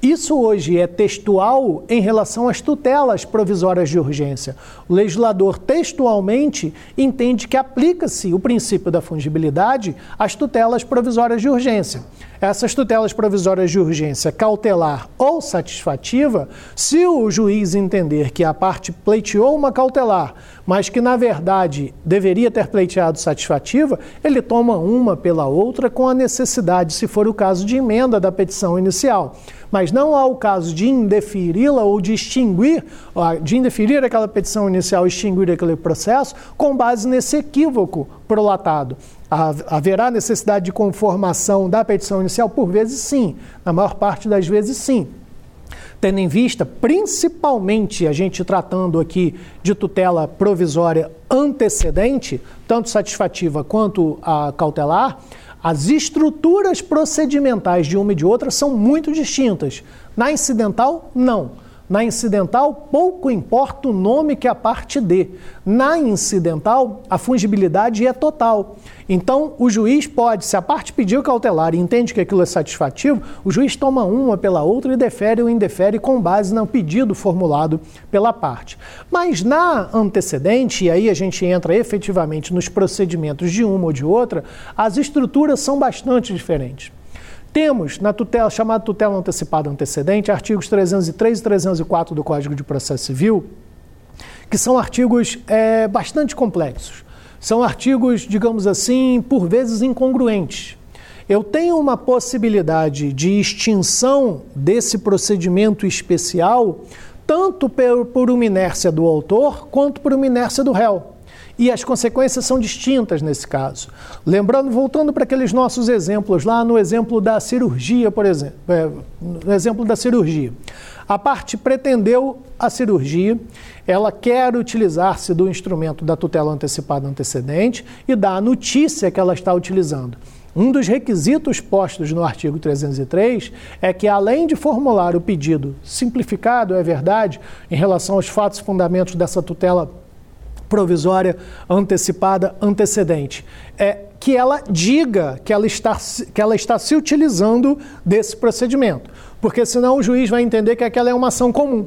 Isso hoje é textual em relação às tutelas provisórias de urgência. O legislador textualmente entende que aplica-se o princípio da fungibilidade às tutelas provisórias de urgência. Essas tutelas provisórias de urgência cautelar ou satisfativa, se o juiz entender que a parte pleiteou uma cautelar, mas que na verdade deveria ter pleiteado satisfativa, ele toma uma pela outra com a necessidade, se for o caso, de emenda da petição inicial mas não há o caso de indeferi-la ou de extinguir, de indeferir aquela petição inicial extinguir aquele processo com base nesse equívoco prolatado. Haverá necessidade de conformação da petição inicial? Por vezes sim, na maior parte das vezes sim. Tendo em vista, principalmente a gente tratando aqui de tutela provisória antecedente, tanto satisfativa quanto a cautelar, as estruturas procedimentais de uma e de outra são muito distintas. Na incidental, não. Na incidental, pouco importa o nome que a parte dê. Na incidental, a fungibilidade é total. Então, o juiz pode, se a parte pediu cautelar e entende que aquilo é satisfativo, o juiz toma uma pela outra e defere ou indefere com base no pedido formulado pela parte. Mas na antecedente, e aí a gente entra efetivamente nos procedimentos de uma ou de outra, as estruturas são bastante diferentes. Temos na tutela, chamada tutela antecipada antecedente, artigos 303 e 304 do Código de Processo Civil, que são artigos é, bastante complexos. São artigos, digamos assim, por vezes incongruentes. Eu tenho uma possibilidade de extinção desse procedimento especial, tanto por, por uma inércia do autor quanto por uma inércia do réu. E as consequências são distintas nesse caso. Lembrando, voltando para aqueles nossos exemplos, lá no exemplo da cirurgia, por exemplo, é, no exemplo da cirurgia. A parte pretendeu a cirurgia, ela quer utilizar-se do instrumento da tutela antecipada antecedente e da notícia que ela está utilizando. Um dos requisitos postos no artigo 303 é que, além de formular o pedido simplificado, é verdade, em relação aos fatos e fundamentos dessa tutela provisória antecipada antecedente. É que ela diga que ela está, que ela está se utilizando desse procedimento. Porque senão o juiz vai entender que aquela é uma ação comum.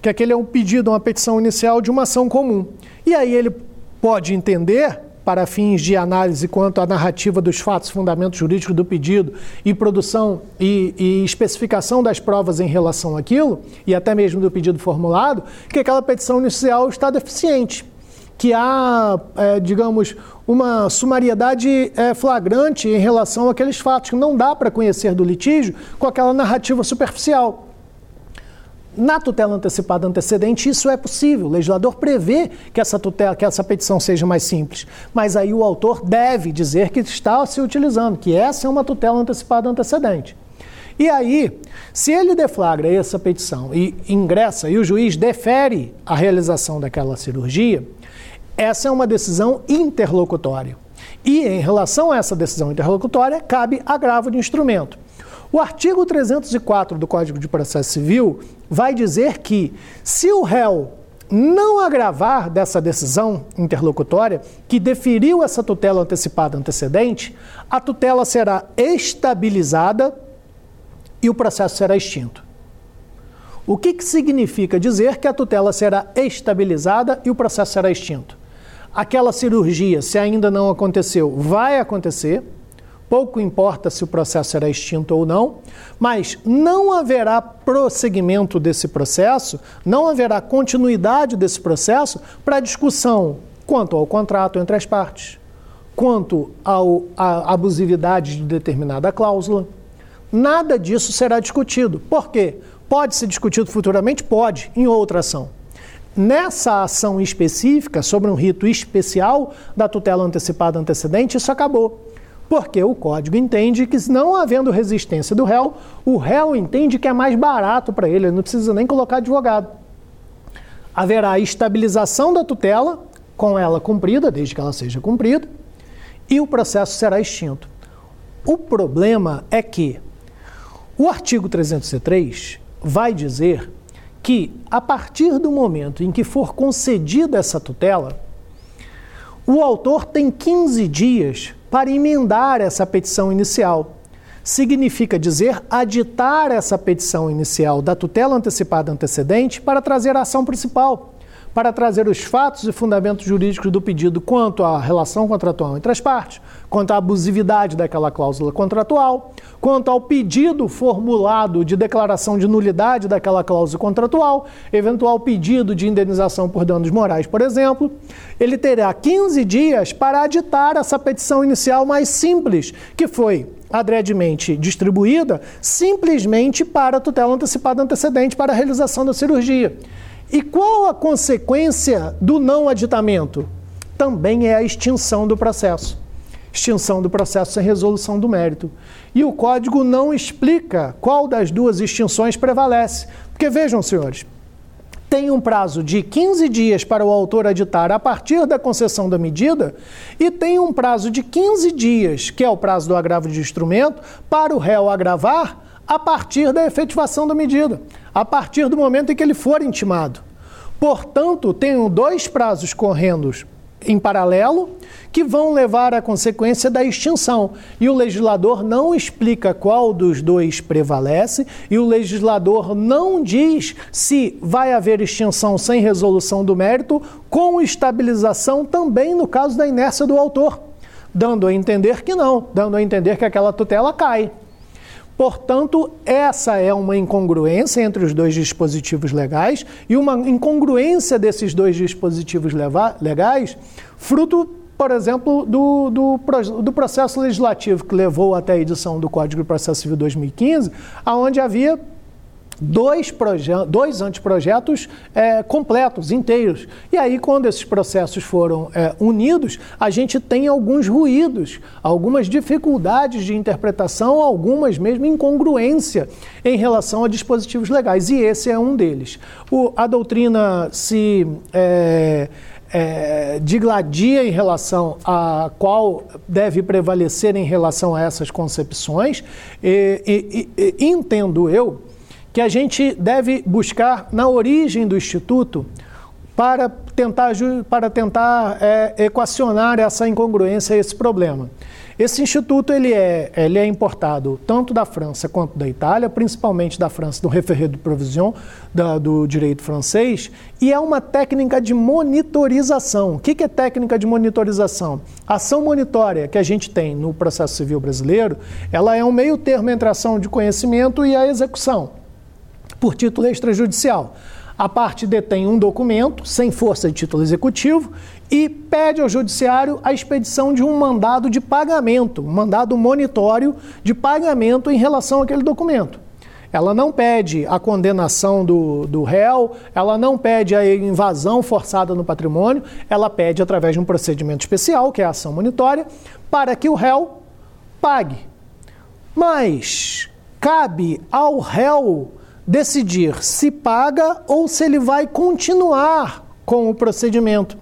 Que aquele é um pedido, uma petição inicial de uma ação comum. E aí ele pode entender para fins de análise quanto à narrativa dos fatos, fundamentos jurídicos do pedido e produção e, e, especificação das provas em relação àquilo, e até mesmo do pedido formulado, que aquela petição inicial está deficiente que há, é, digamos, uma sumariedade é, flagrante em relação àqueles fatos que não dá para conhecer do litígio com aquela narrativa superficial. Na tutela antecipada antecedente, isso é possível. O legislador prevê que essa, tutela, que essa petição seja mais simples. Mas aí o autor deve dizer que está se utilizando, que essa é uma tutela antecipada antecedente. E aí, se ele deflagra essa petição e ingressa e o juiz defere a realização daquela cirurgia, essa é uma decisão interlocutória. E em relação a essa decisão interlocutória, cabe agravo de instrumento. O artigo 304 do Código de Processo Civil vai dizer que, se o réu não agravar dessa decisão interlocutória, que deferiu essa tutela antecipada antecedente, a tutela será estabilizada e o processo será extinto. O que, que significa dizer que a tutela será estabilizada e o processo será extinto? Aquela cirurgia, se ainda não aconteceu, vai acontecer. Pouco importa se o processo será extinto ou não, mas não haverá prosseguimento desse processo, não haverá continuidade desse processo para discussão quanto ao contrato entre as partes, quanto à abusividade de determinada cláusula. Nada disso será discutido. Por quê? Pode ser discutido futuramente? Pode, em outra ação. Nessa ação específica, sobre um rito especial da tutela antecipada antecedente, isso acabou. Porque o código entende que, não havendo resistência do réu, o réu entende que é mais barato para ele, ele não precisa nem colocar advogado. Haverá estabilização da tutela, com ela cumprida, desde que ela seja cumprida, e o processo será extinto. O problema é que o artigo 303 vai dizer que, a partir do momento em que for concedida essa tutela, o autor tem 15 dias para emendar essa petição inicial. Significa dizer aditar essa petição inicial da tutela antecipada antecedente para trazer a ação principal para trazer os fatos e fundamentos jurídicos do pedido quanto à relação contratual entre as partes, quanto à abusividade daquela cláusula contratual, quanto ao pedido formulado de declaração de nulidade daquela cláusula contratual, eventual pedido de indenização por danos morais, por exemplo. Ele terá 15 dias para aditar essa petição inicial mais simples, que foi adredemente distribuída simplesmente para tutela antecipada antecedente para a realização da cirurgia. E qual a consequência do não aditamento? Também é a extinção do processo. Extinção do processo sem resolução do mérito. E o código não explica qual das duas extinções prevalece. Porque vejam, senhores, tem um prazo de 15 dias para o autor aditar a partir da concessão da medida e tem um prazo de 15 dias, que é o prazo do agravo de instrumento, para o réu agravar a partir da efetivação da medida, a partir do momento em que ele for intimado. Portanto, tenho dois prazos correndo em paralelo que vão levar à consequência da extinção. E o legislador não explica qual dos dois prevalece, e o legislador não diz se vai haver extinção sem resolução do mérito, com estabilização também no caso da inércia do autor, dando a entender que não, dando a entender que aquela tutela cai. Portanto, essa é uma incongruência entre os dois dispositivos legais e uma incongruência desses dois dispositivos legais, fruto, por exemplo, do, do, do processo legislativo que levou até a edição do Código de Processo Civil 2015, onde havia dois, dois anteprojetos é, completos, inteiros. E aí, quando esses processos foram é, unidos, a gente tem alguns ruídos, algumas dificuldades de interpretação, algumas mesmo incongruência em relação a dispositivos legais. E esse é um deles. O, a doutrina se. É, é, digladia em relação a qual deve prevalecer em relação a essas concepções, e, e, e entendo eu que a gente deve buscar na origem do Instituto para tentar, para tentar é, equacionar essa incongruência, esse problema. Esse instituto ele é, ele é importado tanto da França quanto da Itália, principalmente da França, do Referé de Provision, da, do direito francês, e é uma técnica de monitorização. O que, que é técnica de monitorização? A ação monitória que a gente tem no processo civil brasileiro, ela é um meio termo entre a ação de conhecimento e a execução por título extrajudicial. A parte detém um documento sem força de título executivo e pede ao judiciário a expedição de um mandado de pagamento, um mandado monitório de pagamento em relação àquele documento. Ela não pede a condenação do, do réu, ela não pede a invasão forçada no patrimônio, ela pede, através de um procedimento especial, que é a ação monitória, para que o réu pague. Mas cabe ao réu decidir se paga ou se ele vai continuar com o procedimento.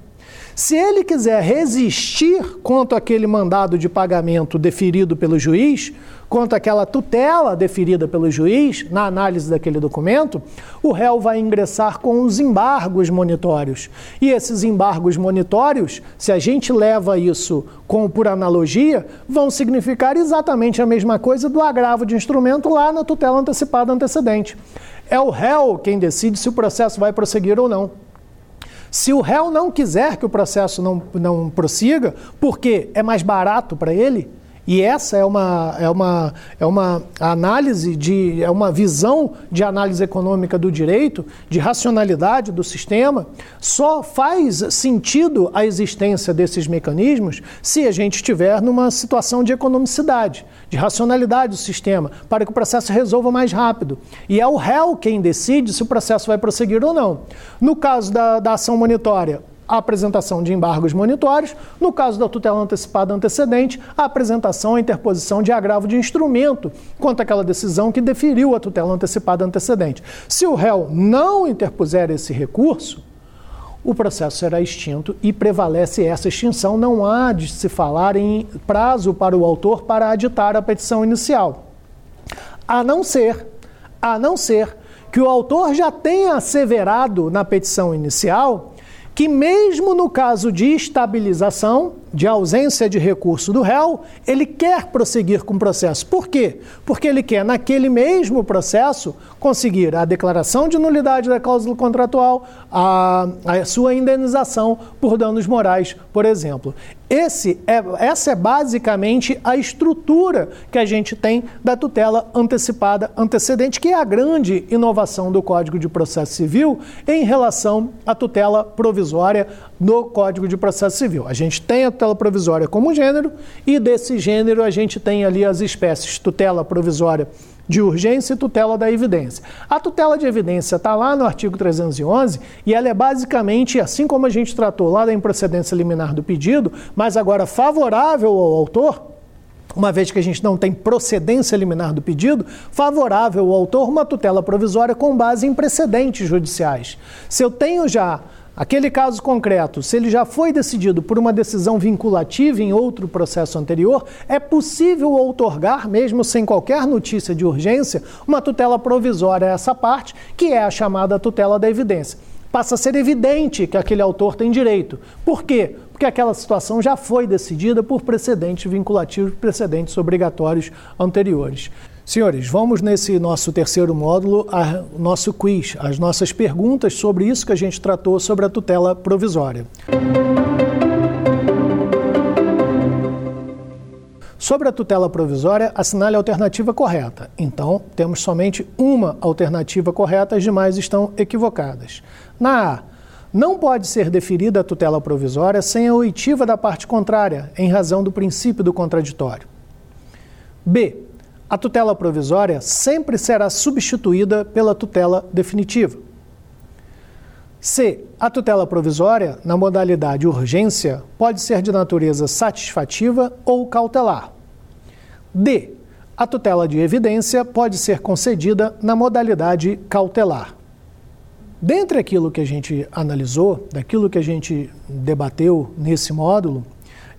Se ele quiser resistir quanto àquele mandado de pagamento deferido pelo juiz, quanto àquela tutela deferida pelo juiz na análise daquele documento, o réu vai ingressar com os embargos monitórios. E esses embargos monitórios, se a gente leva isso com, por analogia, vão significar exatamente a mesma coisa do agravo de instrumento lá na tutela antecipada antecedente É o réu quem decide se o processo vai prosseguir ou não. Se o réu não quiser que o processo não, não prossiga, porque é mais barato para ele, e essa é uma, é uma, é uma análise de, é uma visão de análise econômica do direito, de racionalidade do sistema. Só faz sentido a existência desses mecanismos se a gente estiver numa situação de economicidade, de racionalidade do sistema, para que o processo resolva mais rápido. E é o réu quem decide se o processo vai prosseguir ou não. No caso da, da ação monitória, a apresentação de embargos monitórios, no caso da tutela antecipada antecedente, a apresentação e interposição de agravo de instrumento quanto àquela decisão que deferiu a tutela antecipada antecedente. Se o réu não interpuser esse recurso, o processo será extinto e prevalece essa extinção. Não há de se falar em prazo para o autor para aditar a petição inicial. A não ser, a não ser que o autor já tenha asseverado na petição inicial que, mesmo no caso de estabilização, de ausência de recurso do réu, ele quer prosseguir com o processo. Por quê? Porque ele quer, naquele mesmo processo, conseguir a declaração de nulidade da cláusula contratual, a, a sua indenização por danos morais, por exemplo. Esse é, essa é basicamente a estrutura que a gente tem da tutela antecipada antecedente, que é a grande inovação do Código de Processo Civil em relação à tutela provisória no Código de Processo Civil. A gente tem a tutela provisória como gênero e desse gênero a gente tem ali as espécies tutela provisória de urgência e tutela da evidência. A tutela de evidência está lá no artigo 311 e ela é basicamente, assim como a gente tratou lá da improcedência liminar do pedido, mas agora favorável ao autor, uma vez que a gente não tem procedência liminar do pedido, favorável ao autor uma tutela provisória com base em precedentes judiciais. Se eu tenho já Aquele caso concreto, se ele já foi decidido por uma decisão vinculativa em outro processo anterior, é possível outorgar, mesmo sem qualquer notícia de urgência, uma tutela provisória a essa parte, que é a chamada tutela da evidência. Passa a ser evidente que aquele autor tem direito. Por quê? Porque aquela situação já foi decidida por precedentes vinculativos, precedentes obrigatórios anteriores. Senhores, vamos nesse nosso terceiro módulo, a, nosso quiz, as nossas perguntas sobre isso que a gente tratou sobre a tutela provisória. Sobre a tutela provisória, assinale a alternativa correta. Então, temos somente uma alternativa correta, as demais estão equivocadas. Na A, não pode ser deferida a tutela provisória sem a oitiva da parte contrária, em razão do princípio do contraditório. B a tutela provisória sempre será substituída pela tutela definitiva. C. A tutela provisória, na modalidade urgência, pode ser de natureza satisfativa ou cautelar. D. A tutela de evidência pode ser concedida na modalidade cautelar. Dentre aquilo que a gente analisou, daquilo que a gente debateu nesse módulo,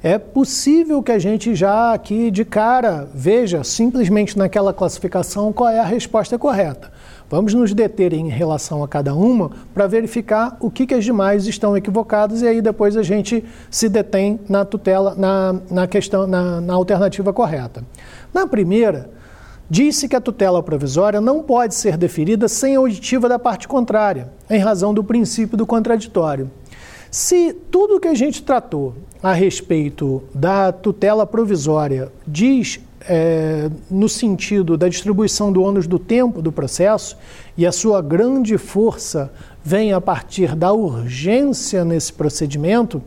é possível que a gente já aqui de cara veja simplesmente naquela classificação qual é a resposta correta. Vamos nos deter em relação a cada uma para verificar o que, que as demais estão equivocadas e aí depois a gente se detém na tutela, na, na questão, na, na alternativa correta. Na primeira, disse que a tutela provisória não pode ser deferida sem a auditiva da parte contrária, em razão do princípio do contraditório. Se tudo que a gente tratou a respeito da tutela provisória diz é, no sentido da distribuição do ônus do tempo do processo e a sua grande força vem a partir da urgência nesse procedimento,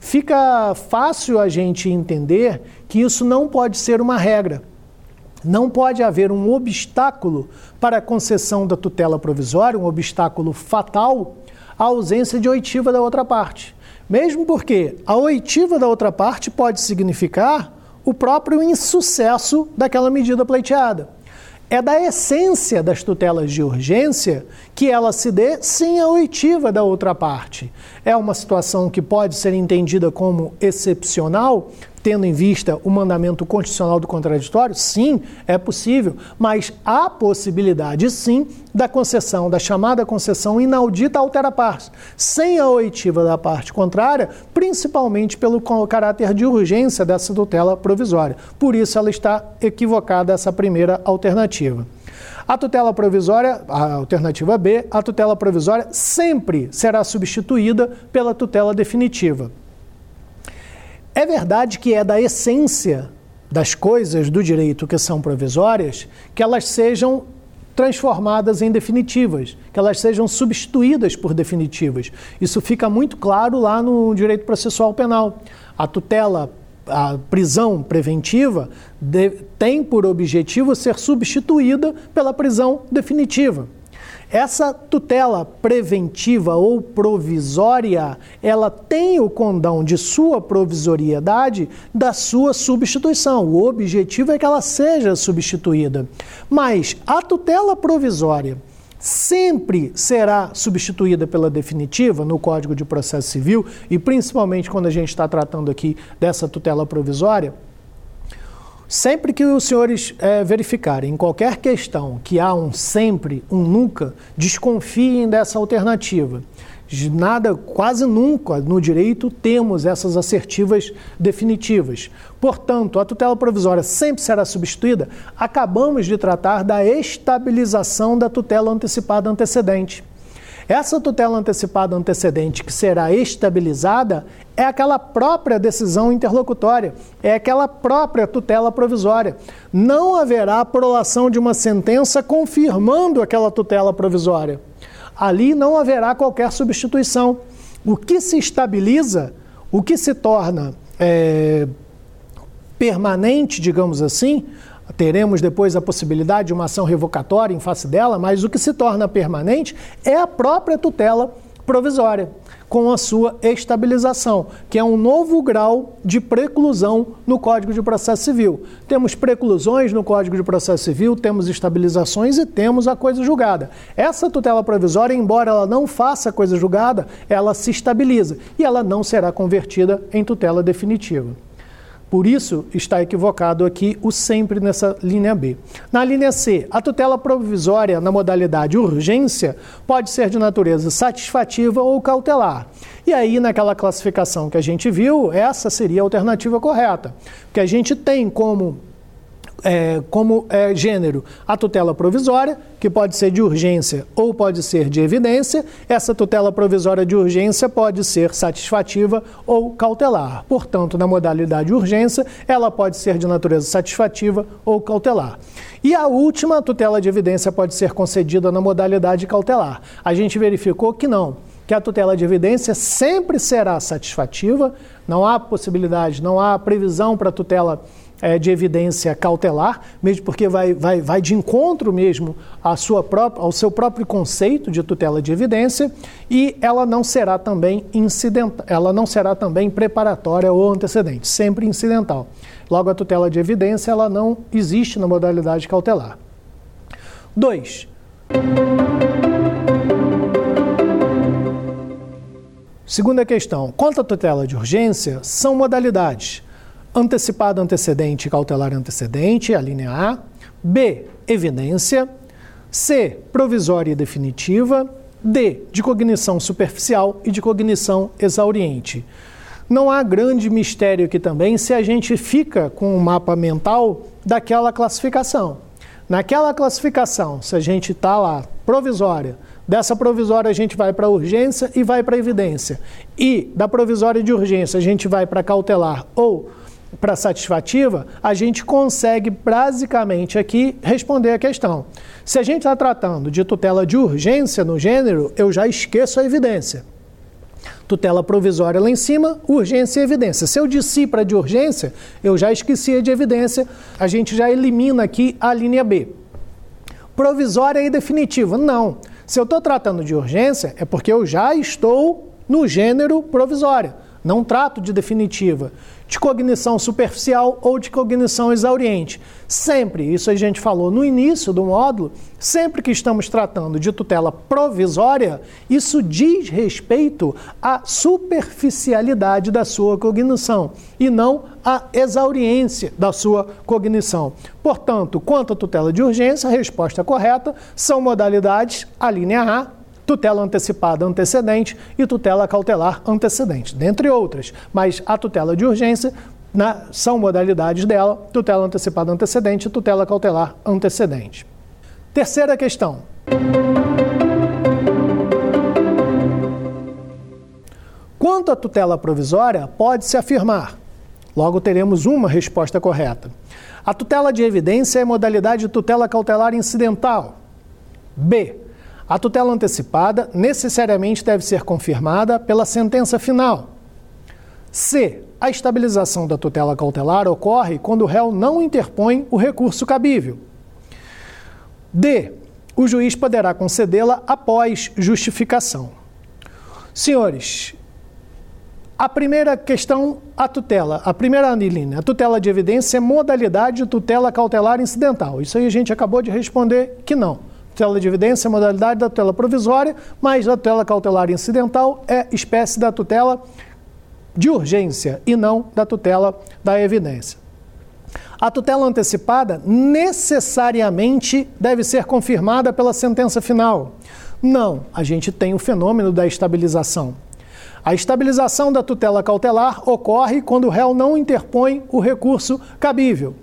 fica fácil a gente entender que isso não pode ser uma regra. Não pode haver um obstáculo para a concessão da tutela provisória, um obstáculo fatal a ausência de oitiva da outra parte. Mesmo porque a oitiva da outra parte pode significar o próprio insucesso daquela medida pleiteada. É da essência das tutelas de urgência que ela se dê sem a oitiva da outra parte. É uma situação que pode ser entendida como excepcional, tendo em vista o mandamento constitucional do contraditório? Sim, é possível, mas há possibilidade sim da concessão, da chamada concessão inaudita altera partes, sem a oitiva da parte contrária, principalmente pelo caráter de urgência dessa tutela provisória. Por isso ela está equivocada essa primeira alternativa. A tutela provisória, a alternativa B, a tutela provisória sempre será substituída pela tutela definitiva. É verdade que é da essência das coisas do direito que são provisórias que elas sejam transformadas em definitivas, que elas sejam substituídas por definitivas. Isso fica muito claro lá no direito processual penal. A tutela, a prisão preventiva de, tem por objetivo ser substituída pela prisão definitiva. Essa tutela preventiva ou provisória, ela tem o condão de sua provisoriedade da sua substituição. O objetivo é que ela seja substituída. Mas a tutela provisória sempre será substituída pela definitiva no Código de Processo Civil e principalmente quando a gente está tratando aqui dessa tutela provisória Sempre que os senhores é, verificarem em qualquer questão que há um sempre, um nunca, desconfiem dessa alternativa. Nada, quase nunca no direito temos essas assertivas definitivas. Portanto, a tutela provisória sempre será substituída. Acabamos de tratar da estabilização da tutela antecipada antecedente. Essa tutela antecipada antecedente que será estabilizada é aquela própria decisão interlocutória, é aquela própria tutela provisória. Não haverá prolação de uma sentença confirmando aquela tutela provisória. Ali não haverá qualquer substituição. O que se estabiliza, o que se torna é, permanente, digamos assim, teremos depois a possibilidade de uma ação revocatória em face dela, mas o que se torna permanente é a própria tutela provisória, com a sua estabilização, que é um novo grau de preclusão no Código de Processo Civil. Temos preclusões no Código de Processo Civil, temos estabilizações e temos a coisa julgada. Essa tutela provisória, embora ela não faça coisa julgada, ela se estabiliza e ela não será convertida em tutela definitiva. Por isso está equivocado aqui o sempre nessa linha B. Na linha C, a tutela provisória na modalidade urgência pode ser de natureza satisfativa ou cautelar. E aí, naquela classificação que a gente viu, essa seria a alternativa correta. Porque a gente tem como é, como é, gênero a tutela provisória, que pode ser de urgência ou pode ser de evidência. Essa tutela provisória de urgência pode ser satisfativa ou cautelar. Portanto, na modalidade urgência, ela pode ser de natureza satisfativa ou cautelar. E a última tutela de evidência pode ser concedida na modalidade cautelar. A gente verificou que não que a tutela de evidência sempre será satisfativa, não há possibilidade, não há previsão para a tutela é, de evidência cautelar, mesmo porque vai, vai, vai de encontro mesmo à sua própria, ao seu próprio conceito de tutela de evidência, e ela não será também incidental, ela não será também preparatória ou antecedente, sempre incidental. Logo, a tutela de evidência ela não existe na modalidade cautelar. 2. Segunda questão. Quanto à tutela de urgência, são modalidades antecipado antecedente cautelar antecedente, a linha A. B, evidência. C, provisória e definitiva. D, de cognição superficial e de cognição exauriente. Não há grande mistério aqui também se a gente fica com o um mapa mental daquela classificação. Naquela classificação, se a gente está lá, provisória, dessa provisória a gente vai para urgência e vai para evidência. E da provisória de urgência a gente vai para cautelar ou para satisfativa, a gente consegue basicamente aqui responder a questão. Se a gente está tratando de tutela de urgência no gênero, eu já esqueço a evidência. Tutela provisória lá em cima, urgência e evidência. Se eu dissi para de urgência, eu já esqueci a de evidência, a gente já elimina aqui a linha B. Provisória e definitiva. Não. Se eu estou tratando de urgência, é porque eu já estou no gênero provisória. Não trato de definitiva de cognição superficial ou de cognição exauriente. Sempre, isso a gente falou no início do módulo, sempre que estamos tratando de tutela provisória, isso diz respeito à superficialidade da sua cognição e não à exauriência da sua cognição. Portanto, quanto à tutela de urgência, a resposta correta são modalidades, a linha A, tutela antecipada antecedente e tutela cautelar antecedente, dentre outras. Mas a tutela de urgência na, são modalidades dela, tutela antecipada antecedente e tutela cautelar antecedente. Terceira questão. Quanto à tutela provisória, pode-se afirmar. Logo teremos uma resposta correta. A tutela de evidência é modalidade de tutela cautelar incidental. B. A tutela antecipada necessariamente deve ser confirmada pela sentença final. C. A estabilização da tutela cautelar ocorre quando o réu não interpõe o recurso cabível. D. O juiz poderá concedê-la após justificação. Senhores, a primeira questão, a tutela. A primeira anilina, a tutela de evidência é modalidade de tutela cautelar incidental. Isso aí a gente acabou de responder que não. Tutela de evidência modalidade da tutela provisória, mas a tutela cautelar incidental é espécie da tutela de urgência e não da tutela da evidência. A tutela antecipada necessariamente deve ser confirmada pela sentença final. Não, a gente tem o fenômeno da estabilização. A estabilização da tutela cautelar ocorre quando o réu não interpõe o recurso cabível.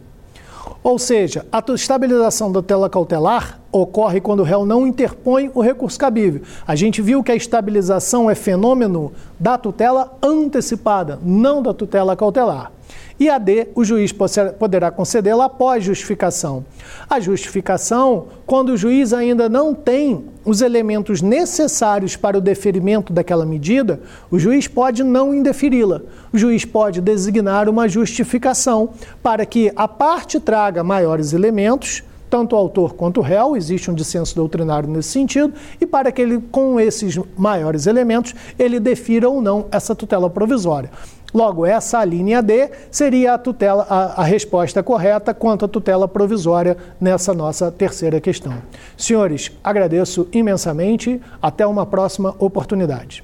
Ou seja, a estabilização da tutela cautelar ocorre quando o réu não interpõe o recurso cabível. A gente viu que a estabilização é fenômeno da tutela antecipada, não da tutela cautelar. E a D, o juiz poderá concedê-la após justificação. A justificação, quando o juiz ainda não tem os elementos necessários para o deferimento daquela medida, o juiz pode não indeferi-la. O juiz pode designar uma justificação para que a parte traga maiores elementos tanto o autor quanto o réu, existe um dissenso doutrinário nesse sentido, e para que ele, com esses maiores elementos, ele defira ou não essa tutela provisória. Logo, essa linha D seria a, tutela, a, a resposta correta quanto à tutela provisória nessa nossa terceira questão. Senhores, agradeço imensamente. Até uma próxima oportunidade